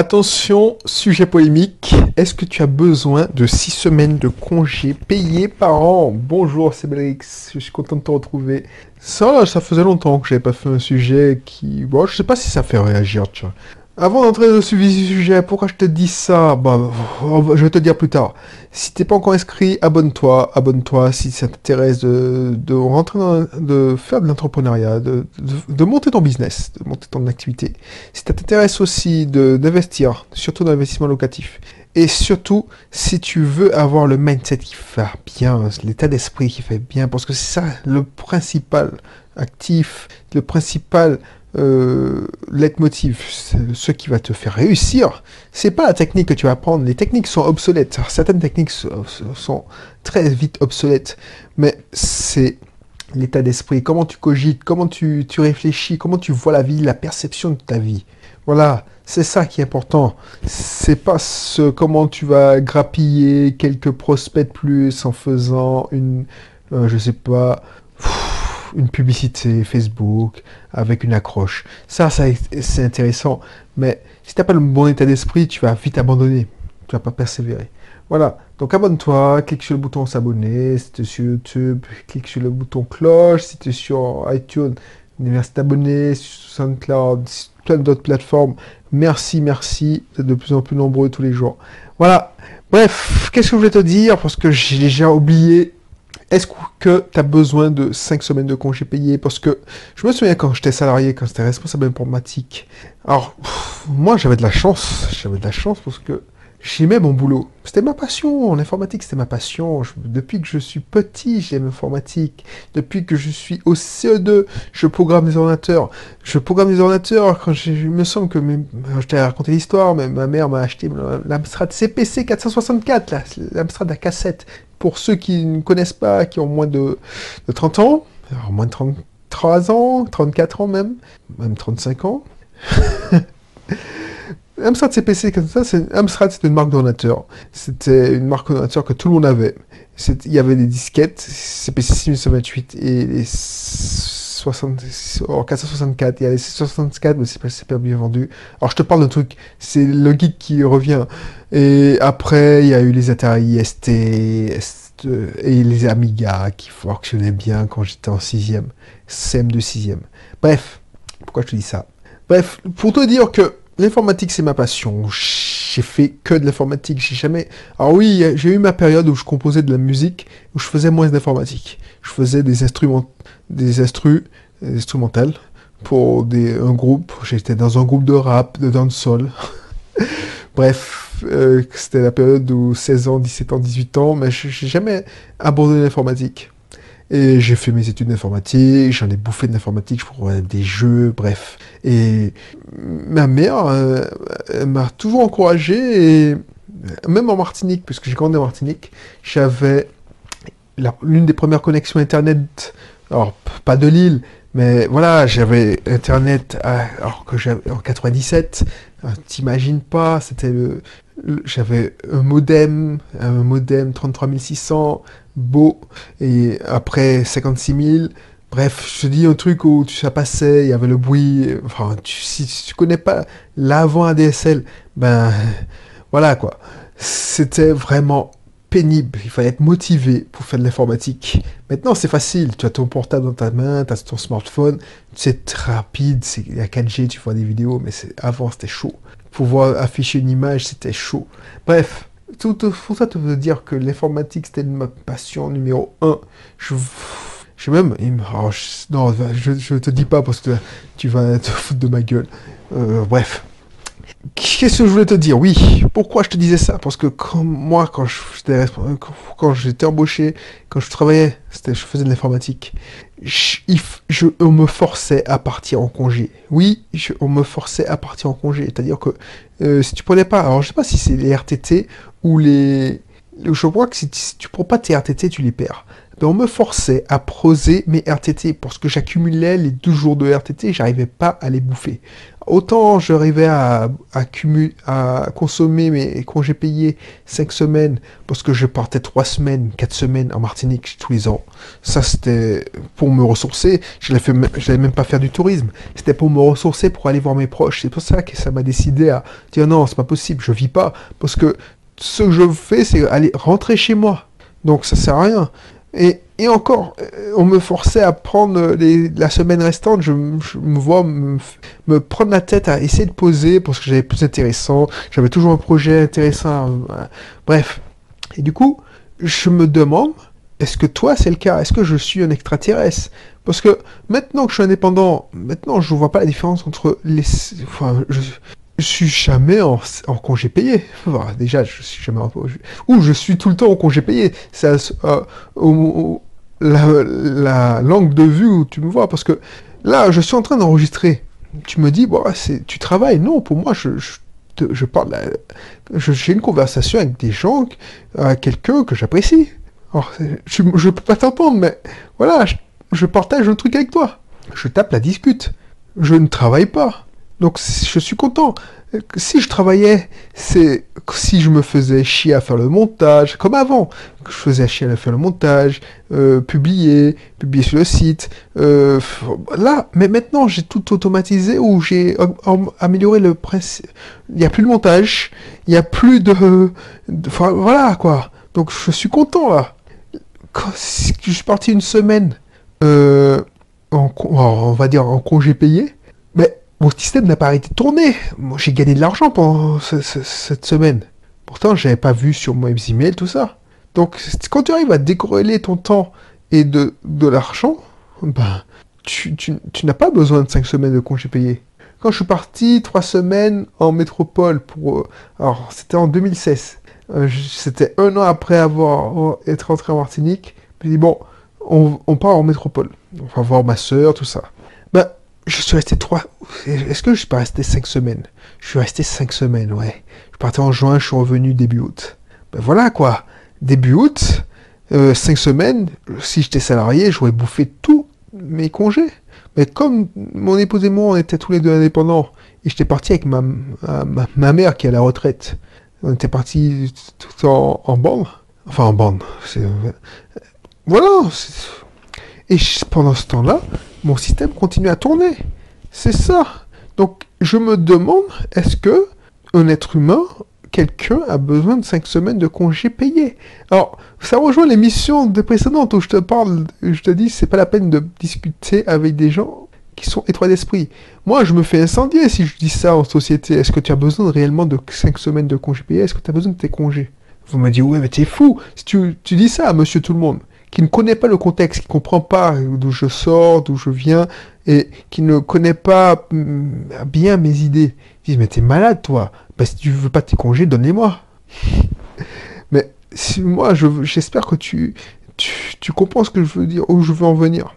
Attention, sujet polémique. Est-ce que tu as besoin de 6 semaines de congés payés par an? Bonjour, c'est Belrix. Je suis content de te retrouver. Ça, ça faisait longtemps que j'avais pas fait un sujet qui. Bon, je sais pas si ça fait réagir, tu vois. Avant d'entrer dans le sujet, pourquoi je te dis ça? Bah, Je vais te dire plus tard. Si t'es pas encore inscrit, abonne-toi. Abonne-toi si ça t'intéresse de, de, rentrer dans, de faire de l'entrepreneuriat, de, de, monter ton business, de monter ton activité. Si ça t'intéresse aussi d'investir, surtout dans l'investissement locatif. Et surtout, si tu veux avoir le mindset qui fait bien, l'état d'esprit qui fait bien, parce que c'est ça le principal actif, le principal euh, leitmotiv, ce qui va te faire réussir, c'est pas la technique que tu vas apprendre. Les techniques sont obsolètes. certaines techniques sont très vite obsolètes, mais c'est l'état d'esprit, comment tu cogites, comment tu, réfléchis, comment tu vois la vie, la perception de ta vie. Voilà, c'est ça qui est important. C'est pas comment tu vas grappiller quelques prospects de plus en faisant une, euh, je sais pas, une publicité Facebook avec une accroche. Ça, ça c'est intéressant. Mais si tu n'as pas le bon état d'esprit, tu vas vite abandonner. Tu vas pas persévérer. Voilà. Donc abonne-toi, clique sur le bouton s'abonner. Si tu sur YouTube, clique sur le bouton cloche. Si tu sur iTunes, merci t'abonner. Sur SoundCloud, plein d'autres plateformes. Merci, merci. Vous de plus en plus nombreux tous les jours. Voilà. Bref, qu'est-ce que je voulais te dire? Parce que j'ai déjà oublié est-ce que tu as besoin de 5 semaines de congés payés? Parce que je me souviens quand j'étais salarié, quand j'étais responsable informatique. Alors, moi j'avais de la chance. J'avais de la chance parce que j'aimais mon boulot. C'était ma passion. En informatique, c'était ma passion. depuis que je suis petit, j'aime l'informatique. Depuis que je suis au CE2, je programme des ordinateurs. Je programme des ordinateurs quand je, me semble que je t'ai raconté l'histoire, mais ma mère m'a acheté l'Amstrad CPC 464, l'Amstrad à cassette. Pour ceux qui ne connaissent pas, qui ont moins de, 30 ans, alors moins de 33 ans, 34 ans même, même 35 ans. Amstrad CPC comme ça, c'est Amstrad c'était une marque d'ordinateur. C'était une marque d'ordinateur que tout le monde avait. Il y avait des disquettes CPC 6128 et les 60, 464. Il y a les 664, mais c'est pas, bien vendu. Alors je te parle d'un truc, c'est le geek qui revient. Et après, il y a eu les Atari ST, et les Amiga qui fonctionnaient bien quand j'étais en 6ème, CM de 6ème. Bref, pourquoi je te dis ça? Bref, pour te dire que L'informatique, c'est ma passion. J'ai fait que de l'informatique. J'ai jamais. Alors oui, j'ai eu ma période où je composais de la musique, où je faisais moins d'informatique. Je faisais des instruments, des instrus, des instrumentales pour des, un groupe. J'étais dans un groupe de rap, de dancehall. Bref, euh, c'était la période où 16 ans, 17 ans, 18 ans, mais j'ai jamais abandonné l'informatique. Et j'ai fait mes études d'informatique, j'en ai bouffé de l'informatique pour des jeux, bref. Et ma mère euh, m'a toujours encouragé, et même en Martinique, puisque j'ai grandi en Martinique, j'avais l'une des premières connexions Internet, alors pas de Lille, mais voilà, j'avais Internet alors que j'avais en 97, euh, t'imagines pas, c'était le, j'avais un modem, un modem 33600, beau, et après 56 000, bref, je te dis un truc où ça passait, il y avait le bruit, enfin, si, tu connais pas l'avant ADSL, ben, voilà quoi. C'était vraiment pénible, il fallait être motivé pour faire de l'informatique. Maintenant, c'est facile, tu as ton portable dans ta main, tu as ton smartphone, c'est rapide, c'est il y a 4G, tu vois des vidéos, mais avant c'était chaud. Pouvoir afficher une image, c'était chaud. Bref, tout, pour ça te veut dire que l'informatique c'était ma passion numéro 1. Je je même. Non, je, je te dis pas parce que tu vas te foutre de ma gueule. Euh, bref. Qu'est-ce que je voulais te dire? Oui, pourquoi je te disais ça? Parce que comme moi, quand j'étais quand j'étais embauché, quand je travaillais, je faisais de l'informatique, je, on me forçait à partir en congé. Oui, on me forçait à partir en congé. C'est-à-dire que euh, si tu prenais pas, alors je sais pas si c'est les RTT ou les, je crois que si tu, prends pas tes RTT, tu les perds. On me forçait à poser mes RTT parce que j'accumulais les deux jours de RTT, j'arrivais pas à les bouffer. Autant j'arrivais à, à, consommer mes congés payés cinq semaines parce que je partais trois semaines, quatre semaines en Martinique tous les ans. Ça, c'était pour me ressourcer. Je n'allais même pas faire du tourisme. C'était pour me ressourcer, pour aller voir mes proches. C'est pour ça que ça m'a décidé à dire non, c'est pas possible, je vis pas. Parce que ce que je fais, c'est aller rentrer chez moi. Donc ça sert à rien. Et, encore, euh, on me forçait à prendre la semaine restante, je, me vois me, prendre la tête à essayer de poser parce que j'avais plus intéressant, j'avais toujours un projet intéressant. Euh, bref. Et du coup, je me demande, est-ce que toi c'est le cas? Est-ce que je suis un extraterrestre? Parce que maintenant que je suis indépendant, maintenant je vois pas la différence entre les... je suis jamais en, congé payé. déjà, je suis jamais en ou je suis tout le temps en congé payé. C'est euh, la, langue de vue où tu me vois parce que là, je suis en train d'enregistrer. Tu me dis, tu travailles. Non, pour moi, je, parle, j'ai une conversation avec des gens, avec quelqu'un que j'apprécie. Je, je peux pas t'entendre, mais voilà, je, je partage un truc avec toi. Je tape la discute. Je ne travaille pas. Donc je suis content. Si je travaillais, c'est si je me faisais chier à faire le montage, comme avant, je faisais chier à faire le montage, euh, publier, publier sur le site. Euh, là, mais maintenant j'ai tout automatisé ou j'ai amélioré le principe. Il n'y a plus de montage, il n'y a plus de, voilà quoi. Donc je suis content là. Je suis parti une semaine, euh, en, on va dire en congé payé, mon système n'a pas arrêté de tourner. J'ai gagné de l'argent pendant cette semaine. Pourtant, j'avais pas vu sur mes emails tout ça. Donc, quand tu arrives à décorréler ton temps et de, l'argent, ben, tu, tu, tu n'as pas besoin de 5 semaines de congés payés. Quand je suis parti 3 semaines en métropole pour... Euh, alors, c'était en 2016. Euh, c'était un an après avoir être rentré en Martinique. Puis dit, bon, on, on part en métropole. On va voir ma soeur, tout ça. Je suis resté trois. Est-ce que je suis pas resté cinq semaines? Je suis resté cinq semaines, ouais. Je partais en juin, je suis revenu début août. Ben voilà quoi. Début août, euh, cinq semaines. Si j'étais salarié, j'aurais bouffé tous mes congés. Mais comme mon épouse et moi, on était tous les deux indépendants, et j'étais parti avec ma, ma, mère qui est à la retraite. On était parti tout en, en bande. Enfin, en bande. Voilà. Et pendant ce temps-là, mon système continue à tourner. C'est ça. Donc, je me demande, est-ce que un être humain, quelqu'un a besoin de 5 semaines de congés payés? Alors, ça rejoint l'émission de précédente où je te parle, je te dis, c'est pas la peine de discuter avec des gens qui sont étroits d'esprit. Moi, je me fais incendier si je dis ça en société. Est-ce que tu as besoin réellement de 5 semaines de congés payés? Est-ce que tu as besoin de tes congés? Vous me dites, ouais, mais t'es fou si tu, tu dis ça à monsieur tout le monde qui ne connaît pas le contexte, qui comprend pas d'où je sors, d'où je viens, et qui ne connaît pas mm, bien mes idées, ils disent, mais t'es malade, toi. Bah, si tu veux pas tes congés, donne-les-moi. mais si, moi, j'espère que tu, tu, comprends ce que je veux dire, où je veux en venir.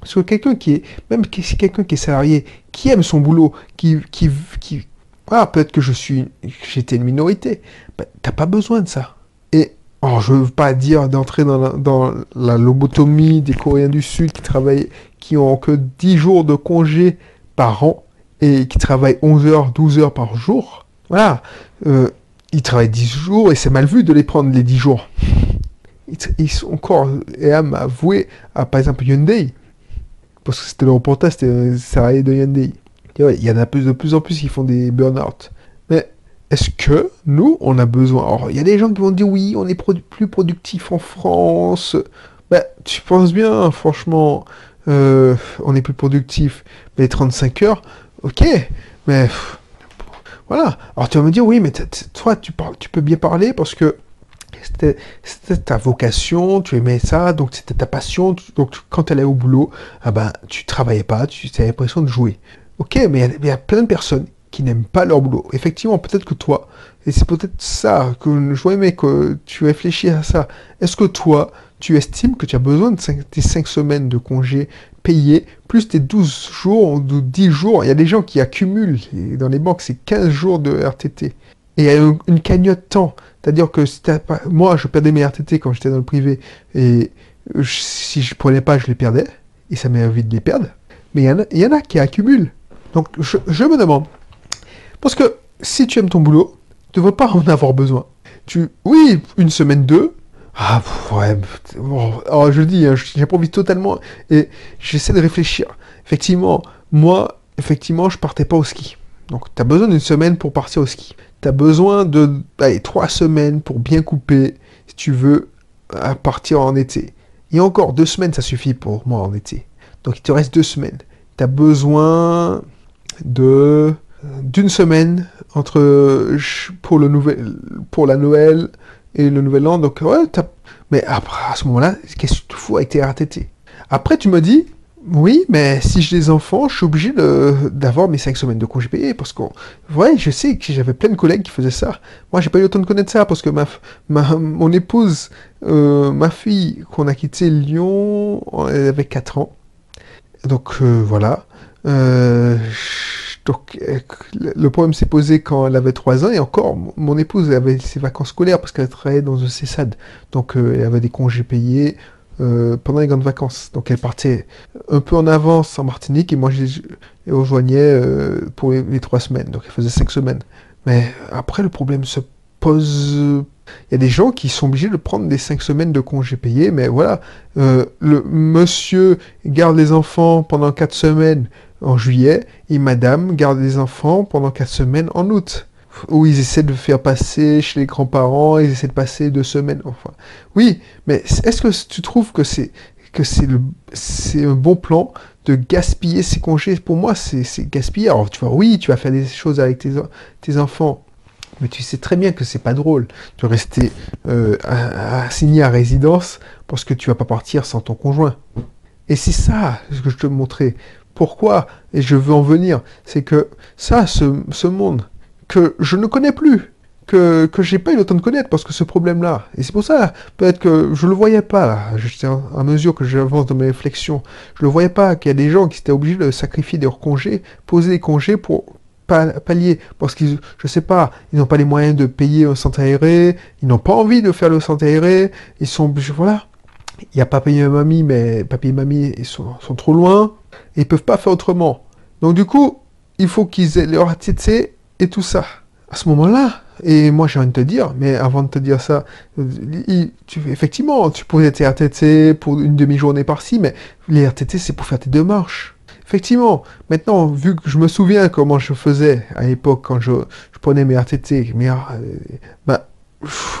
Parce que quelqu'un qui est, même quelqu'un qui est salarié, qui aime son boulot, qui, qui, qui ah, peut-être que je suis, j'étais une minorité, bah, t'as pas besoin de ça. Et je veux pas dire d'entrer dans la, lobotomie des Coréens du Sud qui travaillent, qui ont que 10 jours de congé par an et qui travaillent 11 heures, 12 heures par jour. Voilà. Euh, ils travaillent 10 jours et c'est mal vu de les prendre les 10 jours. Ils, sont encore, et à m'avouer, à par exemple Hyundai, parce que c'était le reportage, c'était un salarié de Hyundai. Il y en a de plus en plus qui font des burn-out. Mais est-ce que nous, on a besoin? Alors, il y a des gens qui vont dire oui, on est plus productif en France. Ben, tu penses bien, franchement, euh, on est plus productif. Mais 35 heures, ok, mais voilà. Alors tu vas me dire oui, mais toi, tu, parles, tu peux bien parler parce que c'était ta vocation, tu aimais ça, donc c'était ta passion. Donc quand tu allais au boulot, ah ben, tu travaillais pas, tu avais l'impression de jouer. Ok, mais il y, a plein de personnes qui n'aiment pas leur boulot. Effectivement, peut-être que toi, et c'est peut-être ça que je aimé que tu réfléchis à ça. Est-ce que toi, tu estimes que tu as besoin de 5, tes 5 semaines de congés payés, plus tes 12 jours ou 10 jours? Il y a des gens qui accumulent, dans les banques, c'est 15 jours de RTT. Et il y une, cagnotte temps. C'est-à-dire que si pas... moi, je perdais mes RTT quand j'étais dans le privé, et si je prenais pas, je les perdais. Et ça m'est envie de les perdre. Mais il y, en a- qui accumulent. Donc je me demande. Parce que si tu aimes ton boulot, tu ne devrais pas en avoir besoin. Tu, oui, une semaine, deux. Ah, ouais. bon, alors je le dis, hein, totalement. Et j'essaie de réfléchir. Effectivement, moi, effectivement, je partais pas au ski. Donc, tu as besoin d'une semaine pour partir au ski. Tu as besoin de allez, trois semaines pour bien couper, si tu veux, à partir en été. Et encore, deux semaines, ça suffit pour moi en été. Donc, il te reste deux semaines. Tu as besoin de d'une semaine entre pour le nouvel pour la Noël et le Nouvel An. Donc, ouais, mais après, à ce moment-là, qu'est-ce que tu fous avec tes RTT Après, tu me dis, oui, mais si j'ai des enfants, je suis obligé d'avoir mes 5 semaines de congés payés. Parce que, ouais, je sais que j'avais plein de collègues qui faisaient ça. Moi, j'ai pas eu le temps de connaître ça parce que ma, ma, mon épouse, euh, ma fille, qu'on a quitté Lyon, elle avait 4 ans. Donc, euh, voilà. Euh, donc, euh, le problème s'est posé quand elle avait 3 ans, et encore, mon- épouse avait ses vacances scolaires parce qu'elle travaillait dans un CESAD. Donc, euh, elle avait des congés payés euh, pendant les grandes vacances. Donc, elle partait un peu en avance en Martinique, et moi, je rejoignais pour les, les 3 semaines. Donc, elle faisait 5 semaines. Mais après, le problème se Il y a des gens qui sont obligés de prendre des 5 semaines de congés payés, mais voilà, euh, le monsieur garde les enfants pendant 4 semaines en juillet, et madame garde les enfants pendant 4 semaines en août. Où ils essaient de faire passer chez les grands-parents, ils essaient de passer deux semaines. Enfin, oui, mais est-ce que tu trouves que c'est que c'est le c'est un bon plan de gaspiller ces congés? Pour moi, c'est gaspiller. Alors, tu vois, oui, tu vas faire des choses avec tes, tes enfants, mais tu sais très bien que c'est pas drôle de rester euh, assigné à résidence parce que tu vas pas partir sans ton conjoint. Et c'est ça ce que je te montrais. Pourquoi Et je veux en venir. C'est que ça, ce, monde que je ne connais plus, que, que j'ai pas eu le temps de connaître parce que ce problème-là. Et c'est pour ça, peut-être que je le voyais pas, à mesure que j'avance dans mes réflexions, je le voyais pas qu'il y a des gens qui étaient obligés de sacrifier des congés, poser des congés pour pallier. Parce qu'ils, je sais pas, ils n'ont pas les moyens de payer un centre aéré, ils n'ont pas envie de faire le centre aéré, ils sont voilà. Il y a papy et mamie, mais papy et mamie ils sont, sont trop loin, et ils peuvent pas faire autrement. Donc du coup, il faut qu'ils aient leur ATT et tout ça. À ce moment-là, et moi j'ai envie de te dire, mais avant de te dire ça, tu- effectivement, tu posais tes RTT pour une demi-journée par-ci, mais les RTT c'est pour faire tes démarches. Effectivement, maintenant, vu que je me souviens comment je faisais à l'époque quand je, prenais mes RTT, mais euh, bah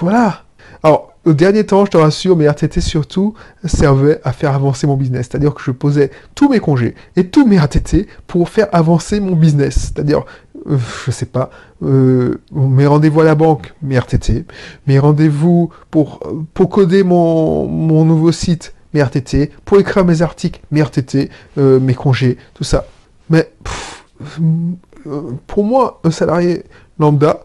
voilà. Alors, au dernier temps, je te rassure, mes RTT surtout servaient à faire avancer mon business. C'est-à-dire que je posais tous mes congés et tous mes RTT pour faire avancer mon business. C'est-à-dire, euh, je sais pas, euh, mes rendez-vous à la banque, mes RTT, mes rendez-vous pour, pour coder mon, mon nouveau site, mes RTT, pour écrire mes articles, mes RTT, euh, mes congés, tout ça. Mais euh, pour moi, un salarié lambda,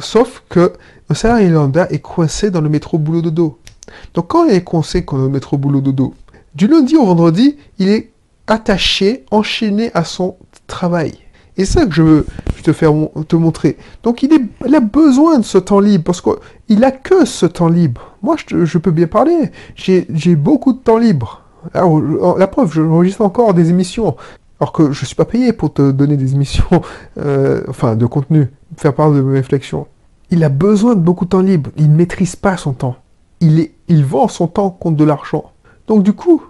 sauf que un salarié lambda est coincé dans le métro boulot dodo. Donc quand il est coincé dans le métro boulot dodo, du lundi au vendredi, il est attaché, enchaîné à son travail. Et ça que je veux te faire te montrer. Donc il, est, a besoin de ce temps libre parce qu'il a que ce temps libre. Moi, je, je peux bien parler. J'ai beaucoup de temps libre. La preuve, je enregistre encore des émissions. Alors que je suis pas payé pour te donner des émissions, euh, enfin de contenu, faire part de mes réflexions. Il a besoin de beaucoup de temps libre. Il ne maîtrise pas son temps. Il, vend son temps contre de l'argent. Donc du coup,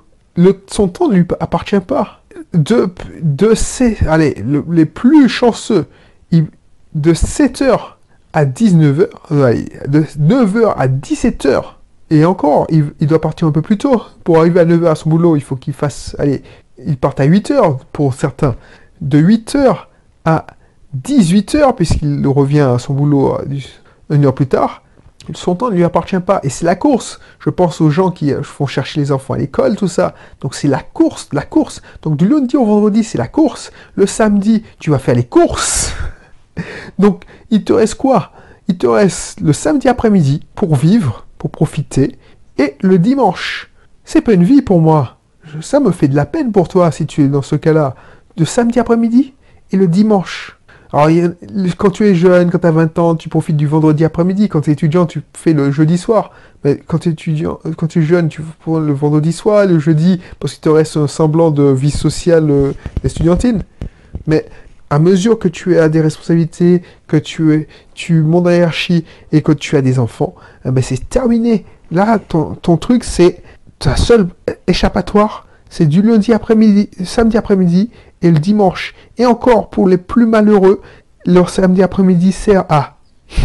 son temps ne lui appartient pas. De, de ces, allez, le- les plus chanceux, il- de 7h à 19h, euh, allez, de 9h à 17h, et encore, il, il doit partir un peu plus tôt. Pour arriver à 9h à son boulot, il faut qu'il fasse, allez, il parte à 8h pour certains. De 8h à 18h, puisqu'il revient à son boulot euh, une heure plus tard, son temps ne lui appartient pas. Et c'est la course. Je pense aux gens qui euh, font chercher les enfants à l'école, tout ça. Donc c'est la course, la course. Donc du lundi au vendredi, c'est la course. Le samedi, tu vas faire les courses. Donc il te reste quoi? Il te reste le samedi après-midi pour vivre, pour profiter, et le dimanche. C'est pas une vie pour moi. Ça me fait de la peine pour toi si tu es dans ce cas-là. De samedi après-midi et le dimanche. Alors, quand tu es jeune, quand tu as 20 ans, tu profites du vendredi après-midi. Quand tu es étudiant, tu fais le jeudi soir. Mais quand tu es étudiant, euh, quand tu es jeune, tu prends le vendredi soir, le jeudi, parce qu'il te reste un semblant de vie sociale euh. Mais à mesure que tu as des responsabilités, que tu, es, tu montes la hiérarchie et que tu as des enfants, eh ben c'est terminé. Là, ton, truc, c'est ta seule échappatoire, c'est du lundi après-midi, samedi après-midi et le dimanche. Et encore, pour les plus malheureux, leur samedi après-midi sert à...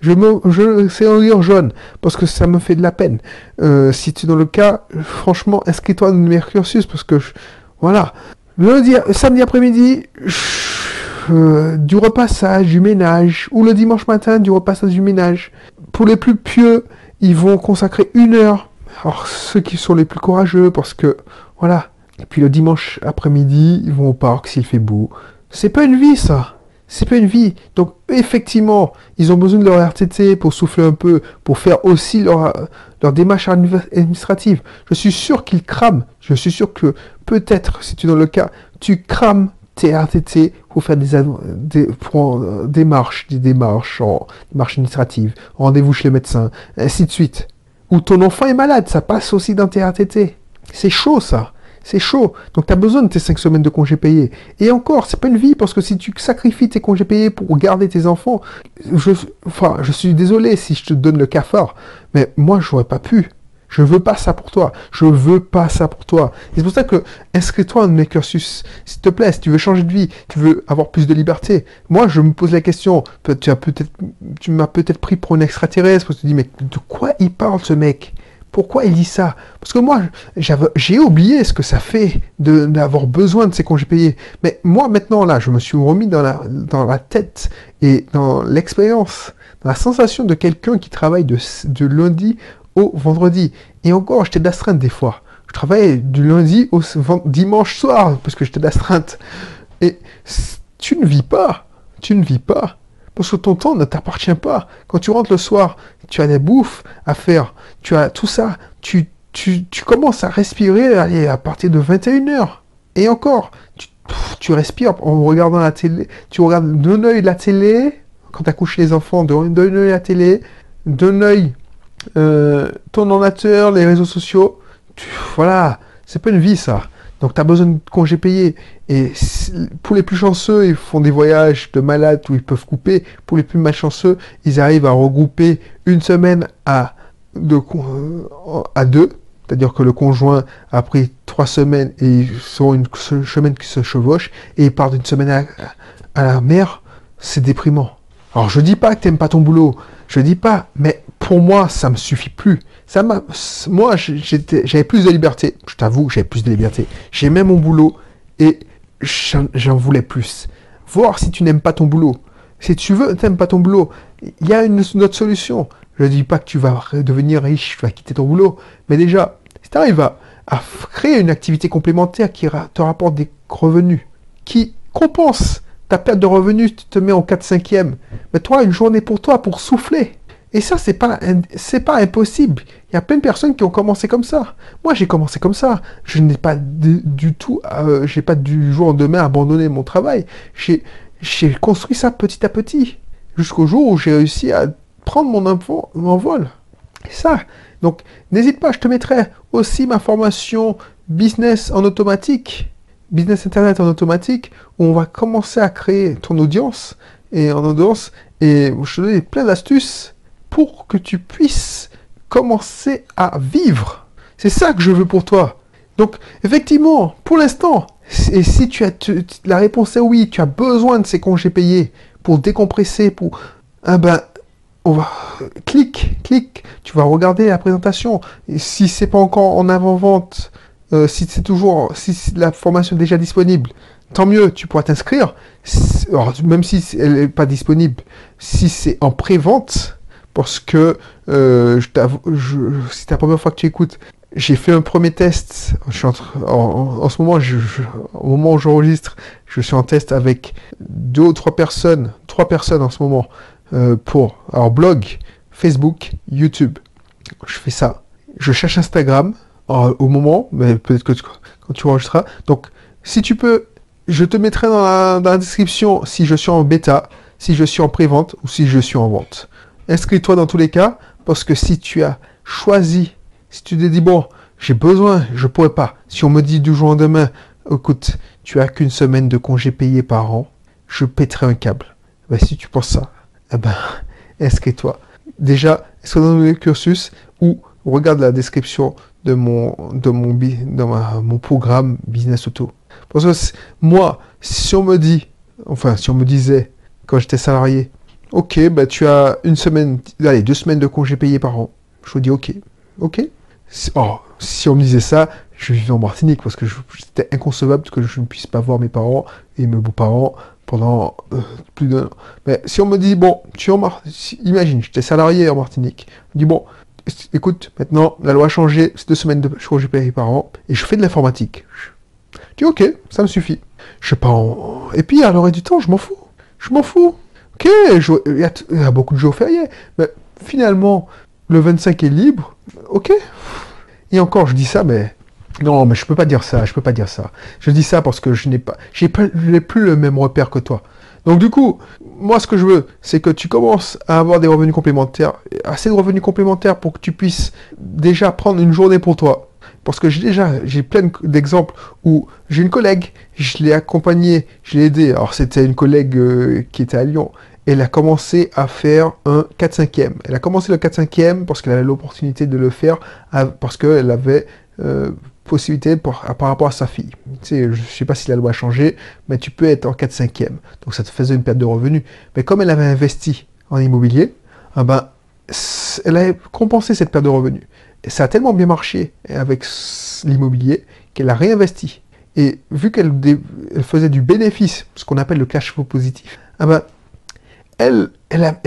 Je me, je, c'est en lire jaune, parce que ça me fait de la peine. Euh, si tu es dans le cas, franchement, inscris-toi dans le cursus, parce que, je- voilà. Lundi, samedi après-midi, euh, du repassage, du ménage, ou le dimanche matin, du repassage, du ménage. Pour les plus pieux, ils vont consacrer une heure. Alors, ceux qui sont les plus courageux, parce que, voilà. Et puis le dimanche après-midi, ils vont au parc s'il fait beau. C'est pas une vie, ça. C'est pas une vie. Donc, effectivement, ils ont besoin de leur RTT pour souffler un peu, pour faire aussi leur, leur démarche admi- administrative. Je suis sûr qu'ils crament. Je suis sûr que peut-être, si tu es dans le cas, tu crames tes RTT pour faire des, des, pour, euh, démarches, des démarches, en, démarches administratives, rendez-vous chez le médecin, ainsi de suite. Ou ton enfant est malade, ça passe aussi dans tes RTT. C'est chaud, ça. C'est chaud. Donc, tu as besoin de tes 5 semaines de congés payés. Et encore, c'est pas une vie, parce que si tu sacrifies tes congés payés pour garder tes enfants, je, suis désolé si je te donne le cafard, mais moi, j'aurais pas pu. Je veux pas ça pour toi. Je veux pas ça pour toi. C'est pour ça que inscris-toi dans mes cursus. S'il te plaît, si tu veux changer de vie, tu veux avoir plus de liberté. Moi, je me pose la question. Tu as peut-être, tu m'as peut-être pris pour un extraterrestre parce tu te dis, mais de quoi il parle ce mec? Pourquoi il dit ça? Parce que moi, j'ai oublié ce que ça fait d'avoir besoin de ces congés payés. Mais moi, maintenant, là, je me suis remis dans la, tête et dans l'expérience, dans la sensation de quelqu'un qui travaille de, lundi au vendredi. Et encore, j'étais d'astreinte des fois. Je travaillais du lundi au dimanche soir parce que j'étais d'astreinte. Et tu ne vis pas. Tu ne vis pas. Parce que ton temps ne t'appartient pas. Quand tu rentres le soir, tu as des bouffes à faire. Tu as tout ça. Tu, tu, commences à respirer à partir de 21h. Et encore, tu, respires en regardant la télé. Tu regardes d'un œil la télé, quand tu as couché les enfants, d'un œil la télé, d'un œil euh, ton ordinateur, les réseaux sociaux. Voilà, c'est pas une vie ça. Donc tu as besoin de congés payés. Et pour les plus chanceux, ils font des voyages de malades où ils peuvent couper. Pour les plus malchanceux, ils arrivent à regrouper une semaine à, de, con- euh, deux. C'est-à-dire que le conjoint a pris trois semaines et ils sont une se- semaine qui se chevauche et ils partent d'une semaine à, la mer. C'est déprimant. Alors je dis pas que t'aimes pas ton boulot. Je dis pas, mais pour moi, ça me suffit plus. Ça m'a, moi, j'étais, j'avais plus de liberté. Je t'avoue, j'avais plus de liberté. J'aimais mon boulot et j'en voulais plus. Voir si tu n'aimes pas ton boulot. Si tu veux, t'aimes pas ton boulot, il y a une, autre solution. Je dis pas que tu vas devenir riche, tu vas quitter ton boulot, mais déjà, si tu arrives à, créer une activité complémentaire qui te rapporte des revenus, qui compense ta perte de revenus, tu te mets en 4-5e, mais toi, une journée pour toi, pour souffler. Et ça, c'est pas, c'est pas impossible. Il y a plein de personnes qui ont commencé comme ça. Moi, j'ai commencé comme ça. Je n'ai pas du, tout, euh, j'ai pas du jour au lendemain abandonné mon travail. J'ai, construit ça petit à petit, jusqu'au jour où j'ai réussi à prendre mon, envo- mon. Et ça. Donc, n'hésite pas, je te mettrai aussi ma formation business en automatique, business internet en automatique, où on va commencer à créer ton audience et en audience, et je te donne plein d'astuces pour que tu puisses commencer à vivre. C'est ça que je veux pour toi. Donc, effectivement, pour l'instant, et si tu as la réponse est oui, tu as besoin de ces congés payés pour décompresser, pour ah ben on va clique, clique, tu vas regarder la présentation. Si c'est pas encore en avant-vente, euh, si c'est toujours si la formation est déjà disponible, tant mieux, tu pourras t'inscrire. Même si elle n'est pas disponible, si c'est en pré-vente, parce que euh, c'est la première fois que tu écoutes, j'ai fait un premier test. Je suis en, en- ce moment, je- au moment où j'enregistre, je suis en test avec deux ou trois personnes, trois personnes en ce moment, euh, pour alors blog, Facebook, YouTube. Je fais ça. Je cherche Instagram euh, au moment, mais peut-être que tu- quand tu enregistreras. Donc, si tu peux je te mettrai dans la, dans la description si je suis en bêta, si je suis en pré-vente ou si je suis en vente. Inscris-toi dans tous les cas, parce que si tu as choisi, si tu te dis, bon, j'ai besoin, je pourrais pas. Si on me dit du jour au lendemain, écoute, tu as qu'une semaine de congé payé par an, je pèterai un câble. Ben, si tu penses ça, eh ben, inscris-toi. Déjà, est-ce dans le cursus ou regarde la description de mon programme Business Auto. Parce que moi, si on me dit, enfin, si on me disait, quand j'étais salarié, ok, bah, tu as une semaine, allez, deux semaines de congés payés par an. Je vous dis, ok, ok. Oh, si on me disait ça, je vivais en Martinique parce que c'était inconcevable que je ne puisse pas voir mes parents et mes beaux-parents pendant euh, plus d'un an. Mais si on me dit, bon, tu es en Martinique, imagine, j'étais salarié en Martinique, je dis, bon, écoute, maintenant, la loi a changé, c'est deux semaines de congés payés par an, et je fais de l'informatique. Je dis, ok, ça me suffit. Je pas en... Et puis, à l'heure du temps, je m'en fous. Je m'en fous. Ok, il, y a, beaucoup de jours fériés. Mais finalement, le 25 est libre. Ok. Et encore, je dis ça, mais non, mais je peux pas dire ça. Je peux pas dire ça. Je dis ça parce que je n'ai pas, j'ai pas, plus le même repère que toi. Donc du coup, moi ce que je veux, c'est que tu commences à avoir des revenus complémentaires, assez de revenus complémentaires pour que tu puisses déjà prendre une journée pour toi. Parce que j'ai déjà, j'ai plein d'exemples où j'ai une collègue, je l'ai accompagnée, je l'ai aidée. Alors c'était une collègue euh, qui était à Lyon. Elle a commencé à faire un 4-5e. Elle a commencé le 4-5e parce qu'elle avait l'opportunité de le faire, parce qu'elle avait euh, possibilité par, rapport à sa fille. Tu sais, je ne sais pas si la loi a changé, mais tu peux être en 4-5e. Donc ça te faisait une perte de revenus. Mais comme elle avait investi en immobilier, ah ben, elle a compensé cette perte de revenus. Ça a tellement bien marché avec l'immobilier qu'elle a réinvesti. Et vu qu'elle faisait du bénéfice, ce qu'on appelle le cash flow positif, ah ben, elle,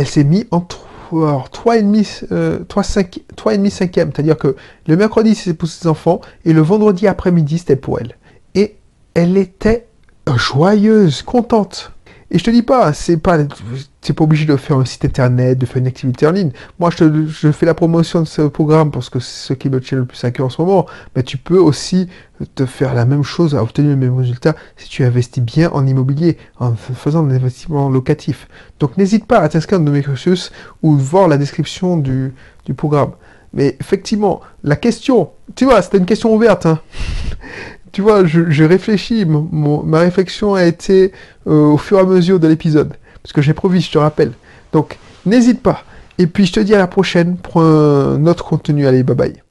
s'est mise en 3,5, euh, 5, 5e. C'est-à-dire que le mercredi, c'était pour ses enfants, et le vendredi après-midi, c'était pour elle. Et elle était joyeuse, contente. Et je te dis pas, c'est pas, pas obligé de faire un site internet, de faire une activité en ligne. Moi, je, te, je fais la promotion de ce programme parce que c'est ce qui me tient le plus à cœur en ce moment. Mais tu peux aussi te faire la même chose, à obtenir le même résultat si tu investis bien en immobilier, en faisant des investissements locatifs. Donc, n'hésite pas à t'inscrire dans mes cursus ou voir la description du, du programme. Mais effectivement, la question, tu vois, c'était une question ouverte. Hein tu vois, je, réfléchis, ma réflexion a été euh, au fur et à mesure de l'épisode, parce que j'ai promis, je te rappelle. Donc, n'hésite pas. Et puis, je te dis à la prochaine pour un autre contenu. Allez, bye bye.